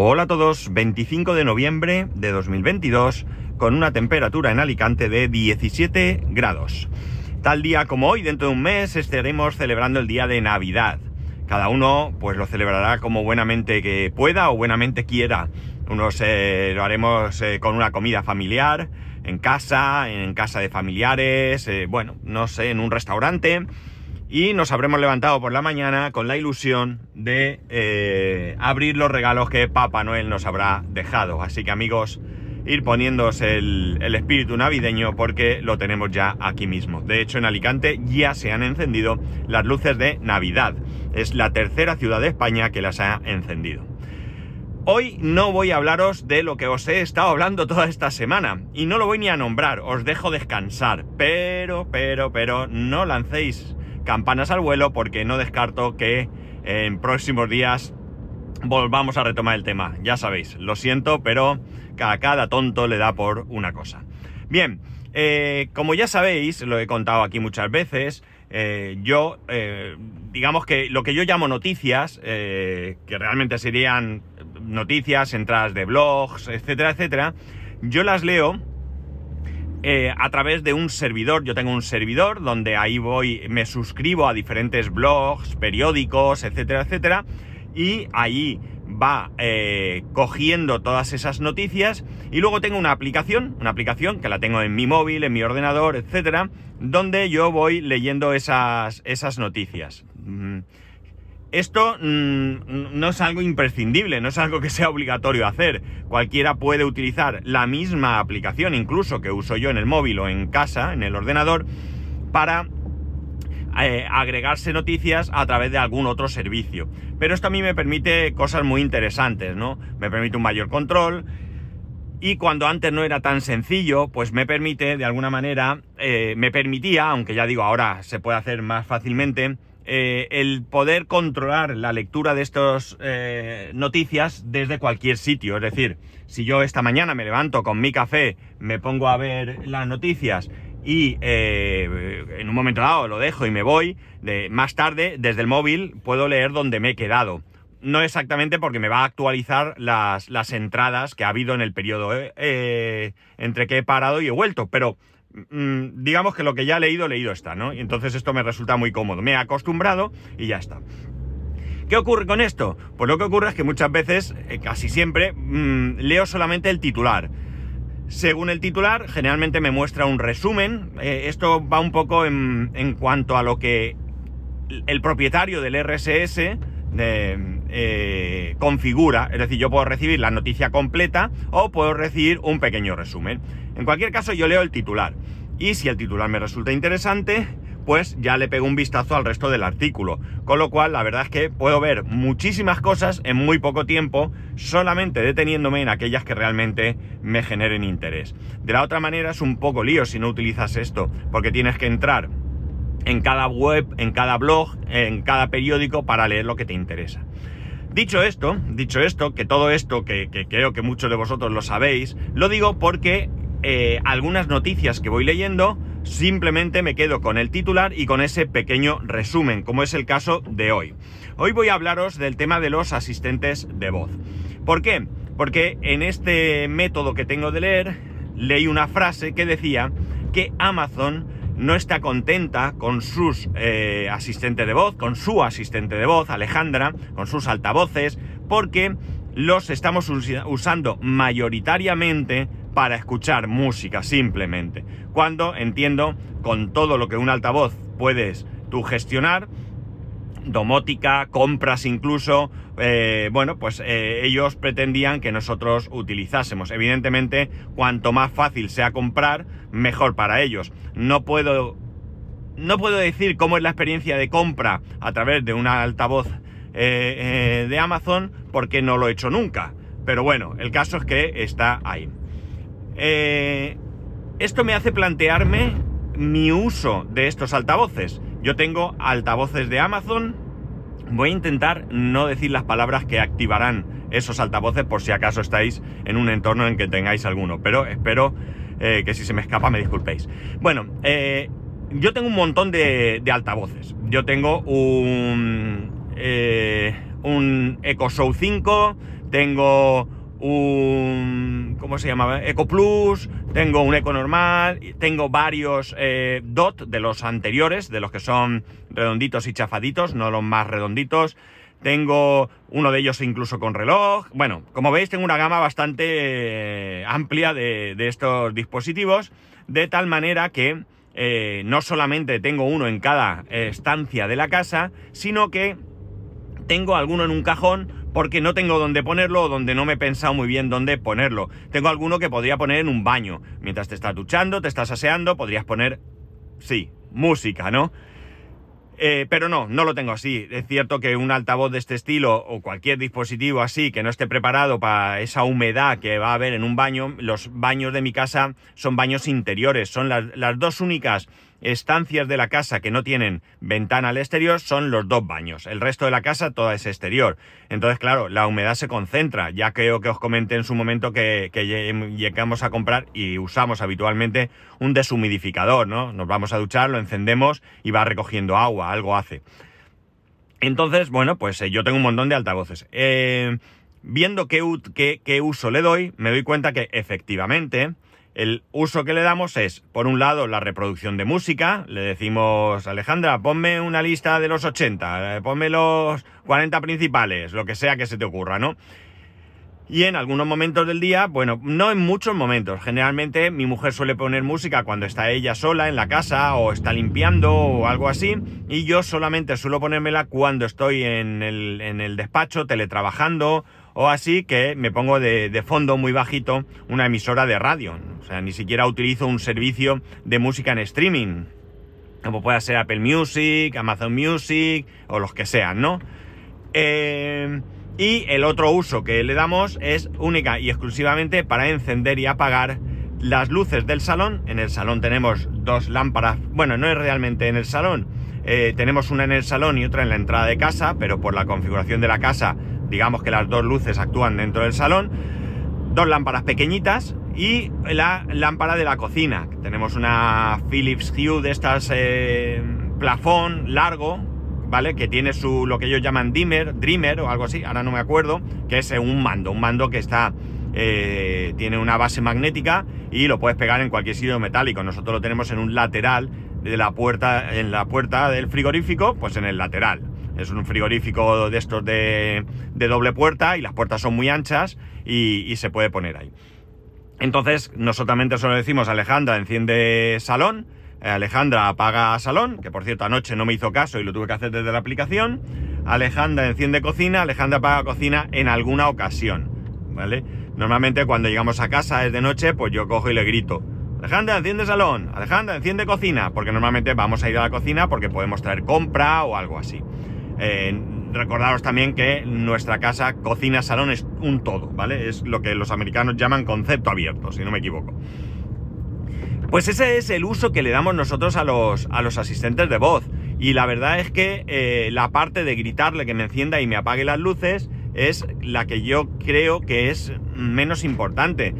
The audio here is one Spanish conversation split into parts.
Hola a todos, 25 de noviembre de 2022 con una temperatura en Alicante de 17 grados. Tal día como hoy, dentro de un mes, estaremos celebrando el día de Navidad. Cada uno pues lo celebrará como buenamente que pueda o buenamente quiera. Unos eh, lo haremos eh, con una comida familiar, en casa, en casa de familiares, eh, bueno, no sé, en un restaurante y nos habremos levantado por la mañana con la ilusión de eh, abrir los regalos que Papá Noel nos habrá dejado. Así que amigos, ir poniéndose el, el, espíritu navideño porque lo tenemos ya aquí mismo. De hecho, en Alicante ya se han encendido las luces de Navidad. Es la tercera ciudad de España que las ha encendido. Hoy no voy a hablaros de lo que os he estado hablando toda esta semana y no lo voy ni a nombrar, os dejo descansar. Pero, pero, pero, no lancéis campanas al vuelo porque no descarto que en próximos días volvamos a retomar el tema. Ya sabéis, lo siento, pero a cada tonto le da por una cosa. Bien, eh, como ya sabéis, lo he contado aquí muchas veces, eh, yo, eh, digamos que lo que yo llamo noticias, que realmente serían noticias, entradas de blogs, etcétera, etcétera, yo las leo eh, a través de un servidor. Yo tengo un servidor donde ahí voy, me suscribo a diferentes blogs, periódicos, etcétera, etcétera. Y ahí va eh, cogiendo todas esas noticias. Y luego tengo una aplicación, una aplicación que la tengo en mi móvil, en mi ordenador, etcétera, donde yo voy leyendo esas, esas noticias. Mm. Esto mmm, no es algo imprescindible, no es algo que sea obligatorio hacer. Cualquiera puede utilizar la misma aplicación, incluso que uso yo en el móvil o en casa, en el ordenador, para eh, agregarse noticias a través de algún otro servicio. Pero esto a mí me permite cosas muy interesantes, ¿no? Me permite un mayor control. Y cuando antes no era tan sencillo, pues me permite, de alguna manera, eh, me permitía, aunque ya digo, ahora se puede hacer más fácilmente, eh, el poder controlar la lectura de estas eh, noticias desde cualquier sitio. Es decir, si yo esta mañana me levanto con mi café, me pongo a ver las noticias y eh, en un momento dado lo dejo y me voy, de, más tarde desde el móvil puedo leer donde me he quedado. No exactamente porque me va a actualizar las, las entradas que ha habido en el periodo entre que he parado y he vuelto, pero digamos que lo que ya he leído, leído está, ¿no? Y entonces esto me resulta muy cómodo. Me he acostumbrado y ya está. ¿Qué ocurre con esto? Pues lo que ocurre es que muchas veces, eh, casi siempre, mmm, leo solamente el titular. Según el titular, generalmente me muestra un resumen. Eh, esto va un poco en, en, cuanto a lo que el propietario del RSS eh, configura. Es decir, yo puedo recibir la noticia completa o puedo recibir un pequeño resumen. En cualquier caso, yo leo el titular. Y si el titular me resulta interesante, pues ya le pego un vistazo al resto del artículo. Con lo cual, la verdad es que puedo ver muchísimas cosas en muy poco tiempo, solamente deteniéndome en aquellas que realmente me generen interés. De la otra manera es un poco lío si no utilizas esto, porque tienes que entrar en cada web, en cada blog, en cada periódico para leer lo que te interesa. Dicho esto, dicho esto, que todo esto, que, que creo que muchos de vosotros lo sabéis, lo digo porque eh, algunas noticias que voy leyendo simplemente me quedo con el titular y con ese pequeño resumen, como es el caso de hoy. Hoy voy a hablaros del tema de los asistentes de voz. ¿Por qué? Porque en este método que tengo de leer, leí una frase que decía que Amazon no está contenta con sus eh, asistentes de voz, con su asistente de voz, Alejandra, con sus altavoces, porque los estamos us usando mayoritariamente para escuchar música simplemente. Cuando entiendo con todo lo que un altavoz puedes tú gestionar, domótica, compras incluso, eh, bueno, pues eh, ellos pretendían que nosotros utilizásemos. Evidentemente, cuanto más fácil sea comprar, mejor para ellos. No puedo, no puedo decir cómo es la experiencia de compra a través de una altavoz eh, de Amazon, porque no lo he hecho nunca. Pero bueno, el caso es que está ahí. esto me hace plantearme mi uso de estos altavoces. Yo tengo altavoces de Amazon. Voy a intentar no decir las palabras que activarán esos altavoces por si acaso estáis en un entorno en que tengáis alguno. Pero espero eh, que si se me escapa me disculpéis. Bueno, eh, yo tengo un montón de, de altavoces. Yo tengo un, eh, un Echo Show 5, tengo un... ¿cómo se llamaba? Eco Plus, tengo un Eco normal, tengo varios eh, DOT de los anteriores, de los que son redonditos y chafaditos, no los más redonditos. Tengo uno de ellos incluso con reloj. Bueno, como veis tengo una gama bastante eh, amplia de, estos dispositivos, de tal manera que eh, no solamente tengo uno en cada estancia de la casa, sino que tengo alguno en un cajón porque no tengo dónde ponerlo o donde no me he pensado muy bien dónde ponerlo. Tengo alguno que podría poner en un baño. Mientras te estás duchando, te estás aseando, podrías poner, sí, música, ¿no? Eh, pero no, no lo tengo así. Es cierto que un altavoz de este estilo o cualquier dispositivo así que no esté preparado para esa humedad que va a haber en un baño, los baños de mi casa son baños interiores, son las, las dos únicas estancias de la casa que no tienen ventana al exterior son los dos baños. El resto de la casa toda es exterior. Entonces, claro, la humedad se concentra. Ya creo que os comenté en su momento que, llegamos a comprar y usamos habitualmente un deshumidificador, ¿no? Nos vamos a duchar, lo encendemos y va recogiendo agua, algo hace. Entonces, bueno, pues eh, yo tengo un montón de altavoces. Eh, viendo qué uso le doy, me doy cuenta que efectivamente el uso que le damos es, por un lado, la reproducción de música. Le decimos, Alejandra, ponme una lista de los 80, eh, ponme los 40 principales, lo que sea que se te ocurra, ¿no? Y en algunos momentos del día, bueno, no en muchos momentos. Generalmente mi mujer suele poner música cuando está ella sola en la casa o está limpiando o algo así. Y yo solamente suelo ponérmela cuando estoy en el, en el despacho teletrabajando o así que me pongo de, fondo muy bajito una emisora de radio. O sea, ni siquiera utilizo un servicio de música en streaming. Como pueda ser Apple Music, Amazon Music o los que sean, ¿no? Eh, y el otro uso que le damos es única y exclusivamente para encender y apagar las luces del salón. En el salón tenemos dos lámparas. Bueno, no es realmente en el salón. Eh, tenemos una en el salón y otra en la entrada de casa, pero por la configuración de la casa digamos que las dos luces actúan dentro del salón, dos lámparas pequeñitas y la lámpara de la cocina. Tenemos una Philips Hue de estas eh, plafón largo, ¿vale? Que tiene su lo que ellos llaman dimmer, dreamer o algo así, ahora no me acuerdo, que es un mando, un mando que está eh, tiene una base magnética y lo puedes pegar en cualquier sitio metálico. Nosotros lo tenemos en un lateral de la puerta, en la puerta del frigorífico, pues en el lateral. Es un frigorífico de estos de, doble puerta y las puertas son muy anchas y, se puede poner ahí. Entonces, nosotros solo decimos Alejandra enciende salón, eh, Alejandra apaga salón, que por cierto anoche no me hizo caso y lo tuve que hacer desde la aplicación. Alejandra enciende cocina, Alejandra apaga cocina en alguna ocasión, ¿vale? Normalmente cuando llegamos a casa es de noche, pues yo cojo y le grito. Alejandra, enciende salón, Alejandra, enciende cocina, porque normalmente vamos a ir a la cocina porque podemos traer compra o algo así. Eh, recordaros también que nuestra casa, cocina, salón es un todo, ¿vale? Es lo que los americanos llaman concepto abierto, si no me equivoco. Pues ese es el uso que le damos nosotros a los, a los asistentes de voz. Y la verdad es que eh, la parte de gritarle que me encienda y me apague las luces es la que yo creo que es menos importante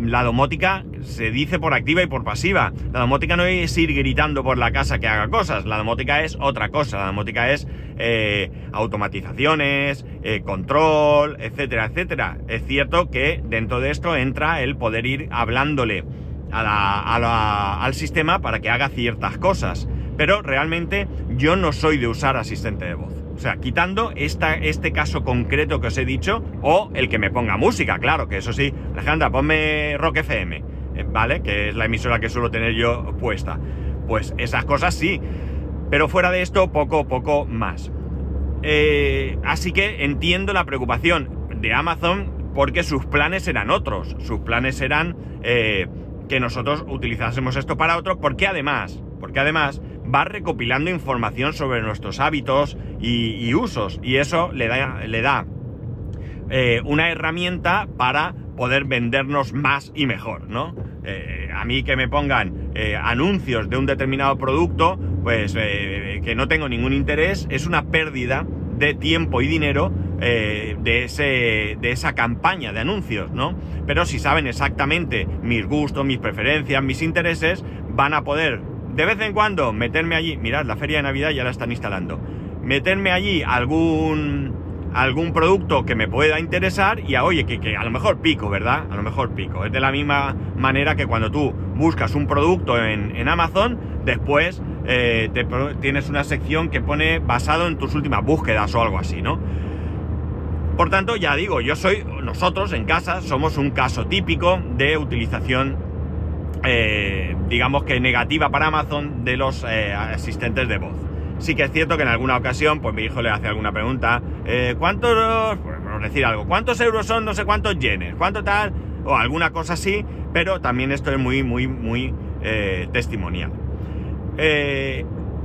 la domótica se dice por activa y por pasiva. La domótica no es ir gritando por la casa que haga cosas, la domótica es otra cosa, la domótica es eh, automatizaciones, eh, control, etcétera, etcétera. Es cierto que dentro de esto entra el poder ir hablándole al sistema para que haga ciertas cosas, pero realmente yo no soy de usar asistente de voz. O sea, quitando este caso concreto que os he dicho, o el que me ponga música, claro, que eso sí, Alejandra, ponme Rock FM, eh, ¿vale? Que es la emisora que suelo tener yo puesta. Pues esas cosas sí, pero fuera de esto, poco, poco más. Eh, así que entiendo la preocupación de Amazon porque sus planes eran otros. Sus planes eran eh, que nosotros utilizásemos esto para otro, porque además, porque además va recopilando información sobre nuestros hábitos y, usos. Y eso le da, le da eh, una herramienta para poder vendernos más y mejor, ¿no? Eh, a mí que me pongan eh, anuncios de un determinado producto, pues que no tengo ningún interés, es una pérdida de tiempo y dinero de, ese, de esa campaña de anuncios, ¿no? Pero si saben exactamente mis gustos, mis preferencias, mis intereses, van a poder de vez en cuando meterme allí, mirad, la feria de Navidad ya la están instalando, meterme allí algún algún producto que me pueda interesar y a, oye, que, a lo mejor pico, ¿verdad? A lo mejor pico. Es de la misma manera que cuando tú buscas un producto en, Amazon, después eh, tienes una sección que pone basado en tus últimas búsquedas o algo así, ¿no? Por tanto, ya digo, yo soy, nosotros en casa somos un caso típico de utilización, eh, digamos que negativa para Amazon de los eh, asistentes de voz. Sí que es cierto que en alguna ocasión, pues mi hijo le hace alguna pregunta, eh, ¿cuántos, por decir algo, cuántos euros son no sé cuántos yenes? ¿Cuánto tal? O alguna cosa así, pero también esto es muy, muy, muy testimonial.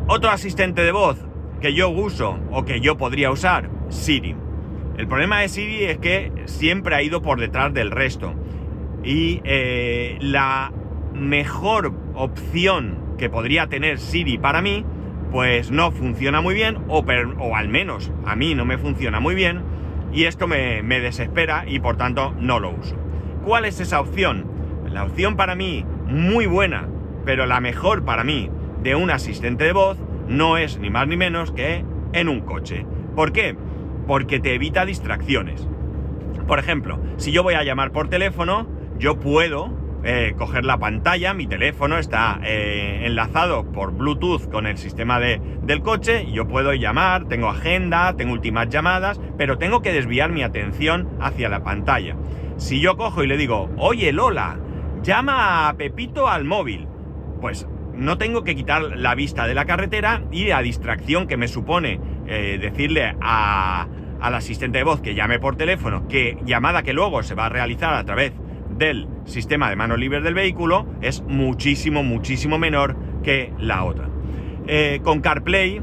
otro asistente de voz que yo uso o que yo podría usar, Siri. El problema de Siri es que siempre ha ido por detrás del resto. Y la mejor opción que podría tener Siri para mí, pues no funciona muy bien, o, o al menos a mí no me funciona muy bien, y esto me, me desespera y por tanto no lo uso. ¿Cuál es esa opción? La opción para mí muy buena, pero la mejor para mí de un asistente de voz no es ni más ni menos que en un coche. ¿Por qué? porque te evita distracciones. Por ejemplo, si yo voy a llamar por teléfono, yo puedo eh, coger la pantalla, mi teléfono está eh, enlazado por Bluetooth con el sistema de, del coche, yo puedo llamar, tengo agenda, tengo últimas llamadas, pero tengo que desviar mi atención hacia la pantalla. Si yo cojo y le digo, oye Lola, llama a Pepito al móvil, pues no tengo que quitar la vista de la carretera y la distracción que me supone eh, decirle a, al asistente de voz que llame por teléfono, que llamada que luego se va a realizar a través del sistema de manos libres del vehículo, es muchísimo, muchísimo menor que la otra. Eh, con CarPlay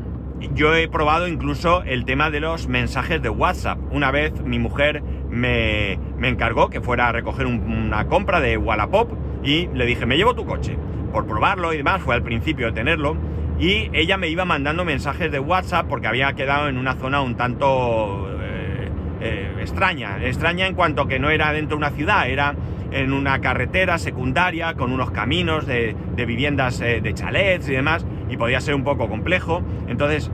yo he probado incluso el tema de los mensajes de WhatsApp. Una vez mi mujer me, encargó que fuera a recoger una compra de Wallapop y le dije, me llevo tu coche. Por probarlo y demás, fue al principio de tenerlo y ella me iba mandando mensajes de WhatsApp porque había quedado en una zona un tanto eh, eh, extraña. Extraña en cuanto que no era dentro de una ciudad, era en una carretera secundaria con unos caminos de, viviendas eh, de chalets y demás y podía ser un poco complejo. Entonces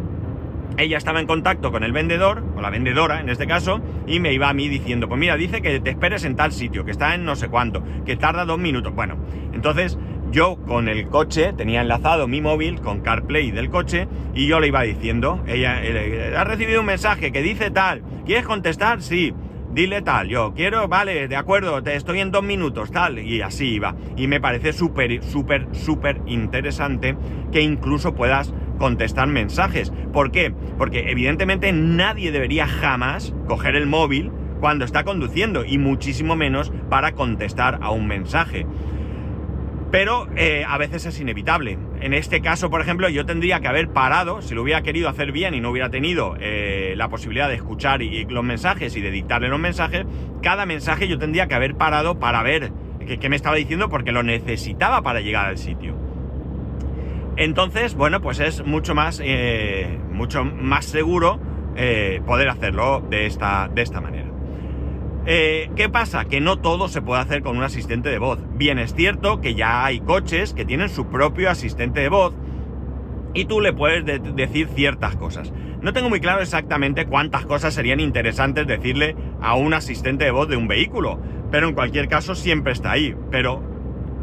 ella estaba en contacto con el vendedor, o la vendedora en este caso, y me iba a mí diciendo, pues mira, dice que te esperes en tal sitio, que está en no sé cuánto, que tarda dos minutos. Bueno, entonces yo con el coche tenía enlazado mi móvil con CarPlay del coche y yo le iba diciendo, ella eh, ha recibido un mensaje que dice tal, ¿quieres contestar? Sí, dile tal, yo quiero, vale, de acuerdo, te estoy en dos minutos, tal, y así iba. Y me parece súper, súper, súper interesante que incluso puedas contestar mensajes. ¿Por qué? Porque evidentemente nadie debería jamás coger el móvil cuando está conduciendo y muchísimo menos para contestar a un mensaje pero eh, a veces es inevitable. En este caso, por ejemplo, yo tendría que haber parado, si lo hubiera querido hacer bien y no hubiera tenido eh, la posibilidad de escuchar los mensajes y de dictarle los mensajes, cada mensaje yo tendría que haber parado para ver qué, me estaba diciendo porque lo necesitaba para llegar al sitio. Entonces, bueno, pues es mucho más, eh, mucho más seguro poder hacerlo de esta, de esta manera. Eh, ¿Qué pasa? Que no todo se puede hacer con un asistente de voz. Bien es cierto que ya hay coches que tienen su propio asistente de voz y tú le puedes decir ciertas cosas. No tengo muy claro exactamente cuántas cosas serían interesantes decirle a un asistente de voz de un vehículo, pero en cualquier caso siempre está ahí. Pero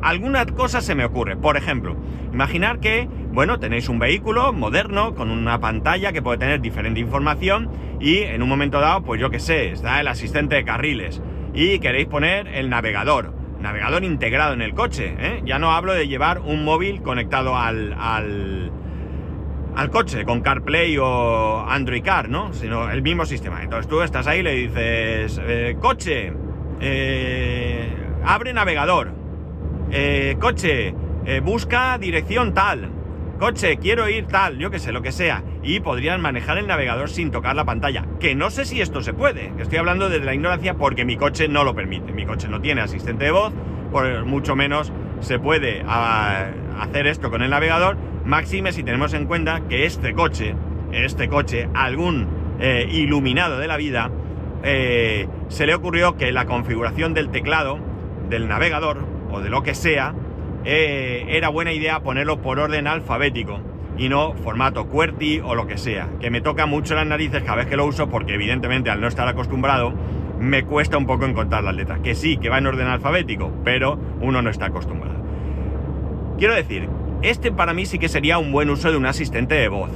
alguna cosa se me ocurre. Por ejemplo, imaginar que, bueno, tenéis un vehículo moderno con una pantalla que puede tener diferente información y en un momento dado, pues yo qué sé, está el asistente de carriles y queréis poner el navegador. Navegador integrado en el coche, ¿eh? Ya no hablo de llevar un móvil conectado al, al, al coche con CarPlay o Android Car, ¿no? Sino el mismo sistema. Entonces tú estás ahí y le dices, eh, coche, eh, abre navegador eh, coche, busca dirección tal, coche, quiero ir tal, yo que sé, lo que sea, y podrían manejar el navegador sin tocar la pantalla. Que no sé si esto se puede, estoy hablando desde la ignorancia porque mi coche no lo permite. Mi coche no tiene asistente de voz, por mucho menos se puede ah, hacer esto con el navegador. Máxime si tenemos en cuenta que este coche, este coche, algún eh, iluminado de la vida, se le ocurrió que la configuración del teclado del navegador o de lo que sea, eh, era buena idea ponerlo por orden alfabético. y no formato QWERTY o lo que sea. Que me toca mucho las narices cada vez que lo uso porque evidentemente al no estar acostumbrado me cuesta un poco encontrar las letras. Que sí, que va en orden alfabético, pero uno no está acostumbrado. Quiero decir, este para mí sí que sería un buen uso de un asistente de voz.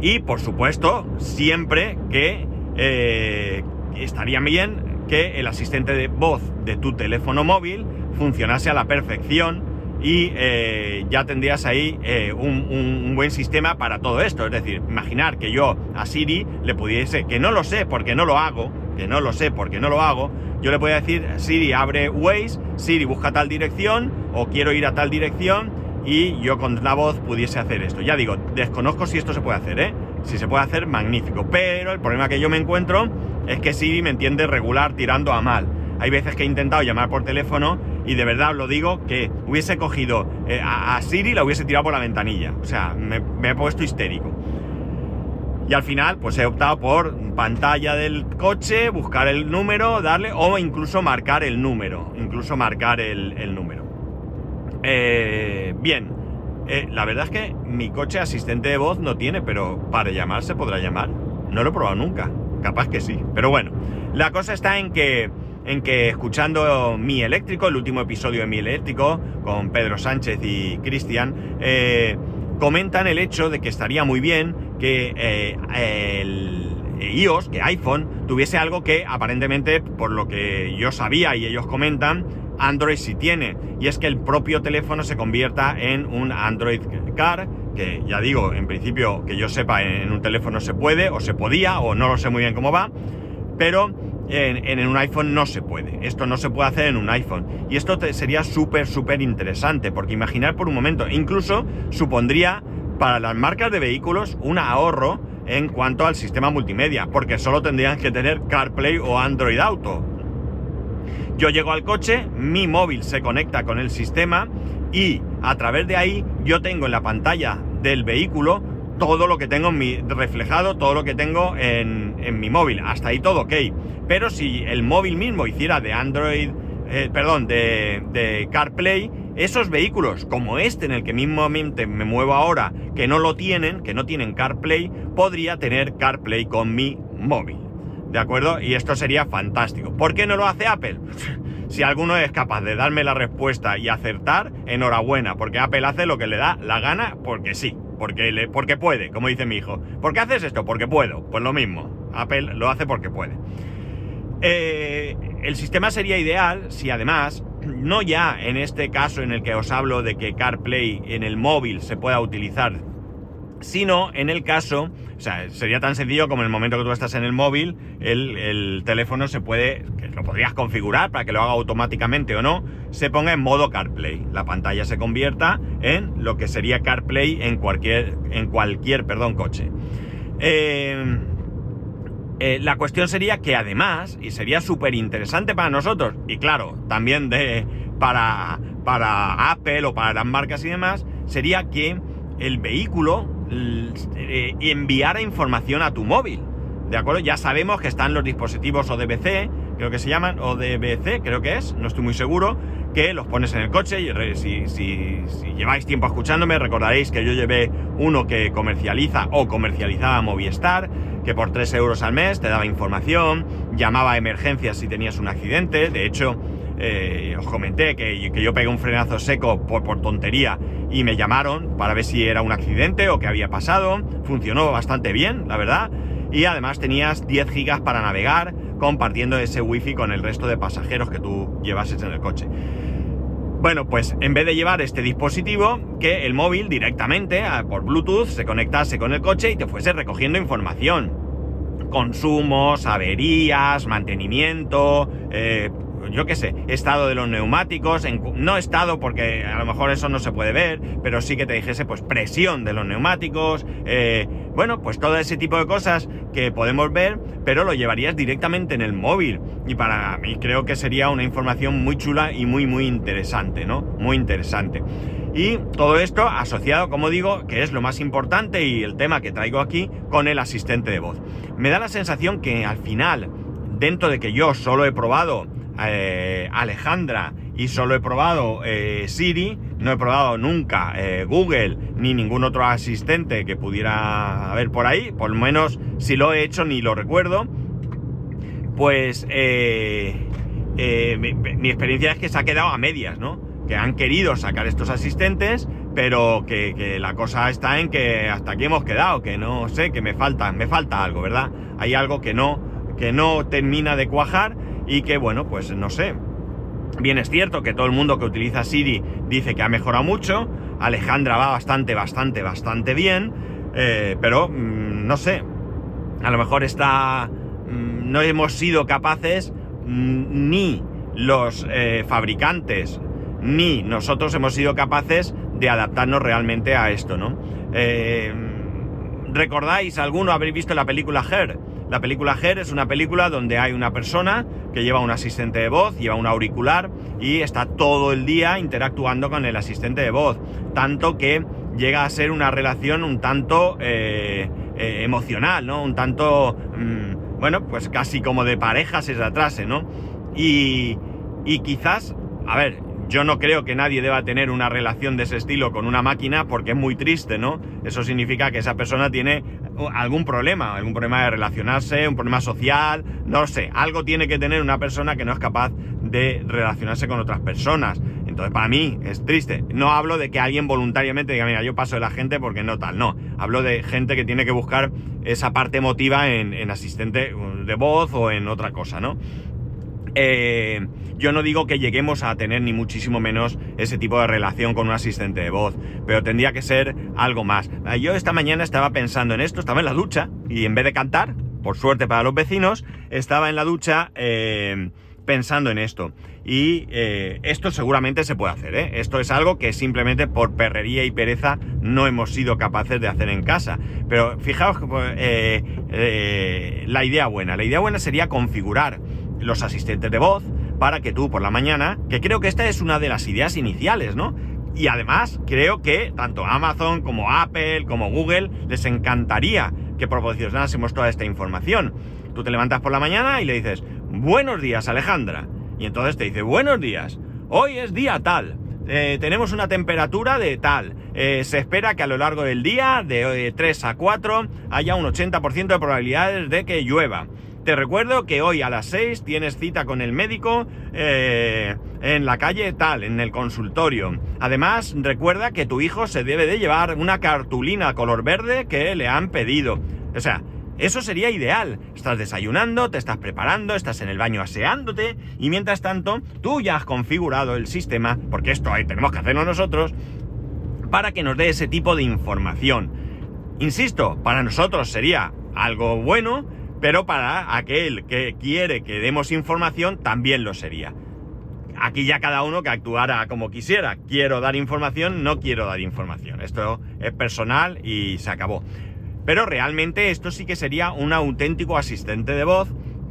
Y por supuesto, siempre que eh, estaría bien que el asistente de voz de tu teléfono móvil funcionase a la perfección y eh, ya tendrías ahí eh, un, buen sistema para todo esto. Es decir, imaginar que yo a Siri le pudiese, que no lo sé porque no lo hago, que no lo sé porque no lo hago, yo le podía decir, Siri abre Waze, Siri busca tal dirección o quiero ir a tal dirección y yo con la voz pudiese hacer esto. Ya digo, desconozco si esto se puede hacer, ¿eh? Si se puede hacer, magnífico. Pero el problema que yo me encuentro es que Siri me entiende regular tirando a mal. Hay veces que he intentado llamar por teléfono y de verdad os lo digo que hubiese cogido eh, a, Siri y la hubiese tirado por la ventanilla. O sea, me, me he puesto histérico. Y al final, pues he optado por pantalla del coche, buscar el número, darle, o incluso marcar el número. Incluso marcar el número. Eh, bien, eh, la verdad es que mi coche asistente de voz no tiene, pero para llamar se podrá llamar. No lo he probado nunca. Capaz que sí. Pero bueno, la cosa está en que, en que escuchando Mi Eléctrico, el último episodio de Mi Eléctrico, con Pedro Sánchez y Cristian, eh, comentan el hecho de que estaría muy bien que el iOS, que iPhone, tuviese algo que aparentemente, por lo que yo sabía y ellos comentan, Android sí tiene, y es que el propio teléfono se convierta en un Android Car, que ya digo, en principio, que yo sepa, en un teléfono se puede, o se podía, o no lo sé muy bien cómo va, pero en, un iPhone no se puede. Esto no se puede hacer en un iPhone. Y esto sería súper, súper interesante, porque imaginar por un momento, incluso supondría para las marcas de vehículos un ahorro en cuanto al sistema multimedia, porque solo tendrían que tener CarPlay o Android Auto. Yo llego al coche, mi móvil se conecta con el sistema y a través de ahí yo tengo en la pantalla del vehículo todo lo que tengo en mi, reflejado, todo lo que tengo en, mi móvil. Hasta ahí todo ok. Pero si el móvil mismo hiciera de Android, eh, perdón, de, de CarPlay, esos vehículos, como este en el que mismamente me muevo ahora, que no lo tienen, que no tienen CarPlay, podría tener CarPlay con mi móvil. ¿De acuerdo? Y esto sería fantástico. ¿Por qué no lo hace Apple? si alguno es capaz de darme la respuesta y acertar, enhorabuena, porque Apple hace lo que le da la gana porque sí, porque, porque puede, como dice mi hijo. ¿Por qué haces esto? Porque puedo. Pues lo mismo. Apple lo hace porque puede. Eh, el sistema sería ideal si además, no ya en este caso en el que os hablo de que CarPlay en el móvil se pueda utilizar sino en el caso, o sea, sería tan sencillo como en el momento que tú estás en el móvil, el, teléfono se puede, que lo podrías configurar para que lo haga automáticamente o no, se ponga en modo CarPlay. La pantalla se convierta en lo que sería CarPlay en cualquier, en cualquier, perdón, coche. Eh, eh, la cuestión sería que además, y sería súper interesante para nosotros, y claro, también de, para, para Apple o para las marcas y demás, sería que el vehículo eh, enviar información a tu móvil. ¿De acuerdo? Ya sabemos que están los dispositivos ODBC, creo que se llaman, ODBC, creo que es, no estoy muy seguro, que los pones en el coche y si, si, lleváis tiempo escuchándome recordaréis que yo llevé uno que comercializa o comercializaba Movistar, que por 3 euros al mes te daba información, llamaba a emergencias si tenías un accidente, de hecho eh, os comenté que, yo pegué un frenazo seco por, por, tontería y me llamaron para ver si era un accidente o qué había pasado. Funcionó bastante bien, la verdad. Y además tenías 10 gigas para navegar compartiendo ese wifi con el resto de pasajeros que tú llevases en el coche. Bueno, pues en vez de llevar este dispositivo, que el móvil directamente por Bluetooth se conectase con el coche y te fuese recogiendo información. Consumos, averías, mantenimiento, eh, yo qué sé, estado de los neumáticos, no estado porque a lo mejor eso no se puede ver, pero sí que te dijese pues presión de los neumáticos, eh, bueno, pues todo ese tipo de cosas que podemos ver, pero lo llevarías directamente en el móvil y para mí creo que sería una información muy chula y muy muy interesante, ¿no? Muy interesante. Y todo esto asociado, como digo, que es lo más importante y el tema que traigo aquí, con el asistente de voz. Me da la sensación que al final, dentro de que yo solo he probado eh, Alejandra y solo he probado eh, Siri, no he probado nunca eh, Google ni ningún otro asistente que pudiera haber por ahí, por lo menos si lo he hecho ni lo recuerdo, pues mi, experiencia es que se ha quedado a medias, ¿no? Que han querido sacar estos asistentes, pero que, que, la cosa está en que hasta aquí hemos quedado, que no sé, que me falta, me falta algo, ¿verdad? Hay algo que no, que no termina de cuajar y que, bueno, pues no sé. Bien es cierto que todo el mundo que utiliza Siri dice que ha mejorado mucho, Alejandra va bastante, bastante, bastante bien, eh, pero mm, no sé, a lo mejor está... Mm, no hemos sido capaces mm, ni los eh, fabricantes ni nosotros hemos sido capaces de adaptarnos realmente a esto, ¿no? Eh, ¿Recordáis alguno habréis visto la película Her? La película Her es una película donde hay una persona que lleva un asistente de voz, lleva un auricular y está todo el día interactuando con el asistente de voz. Tanto que llega a ser una relación un tanto eh, eh, emocional, ¿no? Un tanto, mmm, bueno, pues casi como de pareja se atrase, ¿no? Y, y quizás, a ver, yo no creo que nadie deba tener una relación de ese estilo con una máquina porque es muy triste, ¿no? Eso significa que esa persona tiene algún problema, algún problema de relacionarse, un problema social, no sé, algo tiene que tener una persona que no es capaz de relacionarse con otras personas. Entonces, para mí es triste. No hablo de que alguien voluntariamente diga, mira, yo paso de la gente porque no tal, no. Hablo de gente que tiene que buscar esa parte emotiva en, en asistente de voz o en otra cosa, ¿no? Eh, yo no digo que lleguemos a tener ni muchísimo menos ese tipo de relación con un asistente de voz, pero tendría que ser algo más. Ah, yo esta mañana estaba pensando en esto, estaba en la ducha y en vez de cantar, por suerte para los vecinos, estaba en la ducha eh, pensando en esto. Y eh, esto seguramente se puede hacer, ¿eh? Esto es algo que simplemente por perrería y pereza no hemos sido capaces de hacer en casa. Pero fijaos eh, la idea buena. La idea buena sería configurar los asistentes de voz para que tú por la mañana, que creo que esta es una de las ideas iniciales, ¿no? Y además creo que tanto Amazon como Apple como Google les encantaría que proporcionásemos toda esta información. Tú te levantas por la mañana y le dices, buenos días Alejandra. Y entonces te dice, buenos días, hoy es día tal. Eh, tenemos una temperatura de tal. Eh, se espera que a lo largo del día, de 3 a 4, haya un 80% de probabilidades de que llueva. Te recuerdo que hoy a las 6 tienes cita con el médico eh, en la calle tal, en el consultorio. Además, recuerda que tu hijo se debe de llevar una cartulina color verde que le han pedido. O sea, eso sería ideal. Estás desayunando, te estás preparando, estás en el baño aseándote y mientras tanto tú ya has configurado el sistema, porque esto ahí tenemos que hacerlo nosotros, para que nos dé ese tipo de información. Insisto, para nosotros sería algo bueno, pero para aquel que quiere que demos información también lo sería. Aquí ya cada uno que actuara como quisiera. Quiero dar información, no quiero dar información. Esto es personal y se acabó. Pero realmente esto sí que sería un auténtico asistente de voz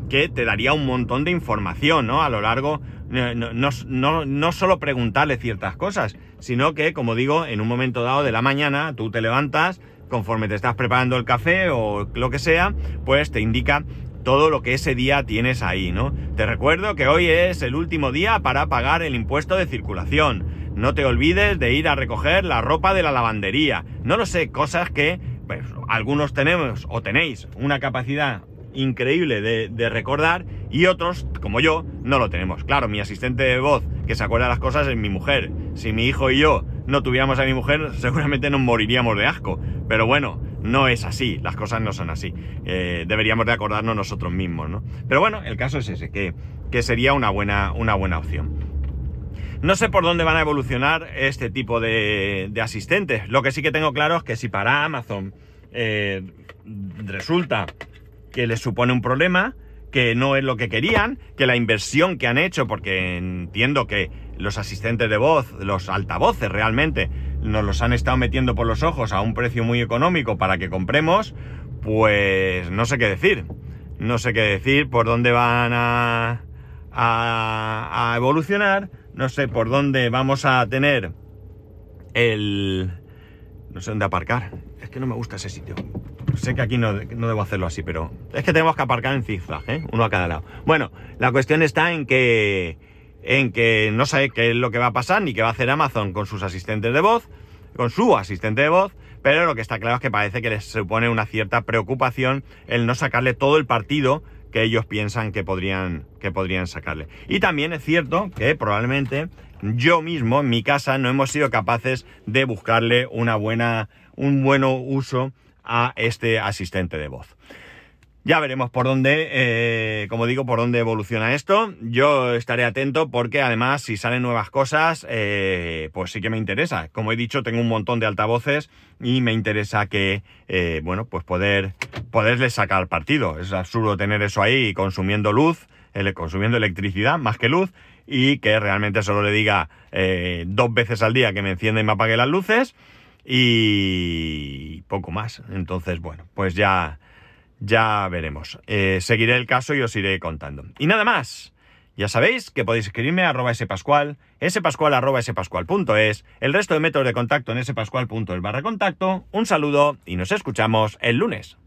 que te daría un montón de información, ¿no? A lo largo, no, solo preguntarle ciertas cosas, sino que, como digo, en un momento dado de la mañana, tú te levantas, conforme te estás preparando el café o lo que sea, pues te indica todo lo que ese día tienes ahí, ¿no? Te recuerdo que hoy es el último día para pagar el impuesto de circulación. No te olvides de ir a recoger la ropa de la lavandería. No lo sé, cosas que pues, algunos tenemos o tenéis una capacidad increíble de, de, recordar y otros, como yo, no lo tenemos. Claro, mi asistente de voz que se acuerda de las cosas es mi mujer. Si mi hijo y yo no tuviéramos a mi mujer, seguramente nos moriríamos de asco. Pero bueno, no es así, las cosas no son así. Eh, deberíamos de acordarnos nosotros mismos, ¿no? Pero bueno, el caso es ese, que, que sería una buena, una buena opción. No sé por dónde van a evolucionar este tipo de, asistentes. Lo que sí que tengo claro es que si para Amazon eh, resulta que les supone un problema, que no es lo que querían, que la inversión que han hecho, porque entiendo que los asistentes de voz, los altavoces realmente, nos los han estado metiendo por los ojos a un precio muy económico para que compremos, pues no sé qué decir. No sé qué decir, por dónde van a, a, evolucionar, no sé por dónde vamos a tener el... No sé dónde aparcar. Es que no me gusta ese sitio. Sé que aquí no, no, debo hacerlo así, pero es que tenemos que aparcar en zigzag, ¿eh? Uno a cada lado. Bueno, la cuestión está en que en que no sabe qué es lo que va a pasar ni qué va a hacer Amazon con sus asistentes de voz, con su asistente de voz, pero lo que está claro es que parece que les supone una cierta preocupación el no sacarle todo el partido que ellos piensan que podrían, que podrían sacarle. Y también es cierto que probablemente yo mismo en mi casa no hemos sido capaces de buscarle una buena, un buen uso a este asistente de voz. Ya veremos por dónde, eh, como digo, por dónde evoluciona esto. Yo estaré atento porque además si salen nuevas cosas, eh, pues sí que me interesa. Como he dicho, tengo un montón de altavoces y me interesa que, eh, bueno, pues poder, poderles sacar partido. Es absurdo tener eso ahí consumiendo luz, consumiendo electricidad más que luz y que realmente solo le diga dos veces al día que me encienda y me apague las luces y poco más. Entonces, bueno, pues ya ya veremos. Eh, seguiré el caso y os iré contando. Y nada más. Ya sabéis que podéis escribirme a arroba spascual, spascual arroba spascual.es, el resto de métodos de contacto en spascual.es barra contacto. Un saludo y nos escuchamos el lunes.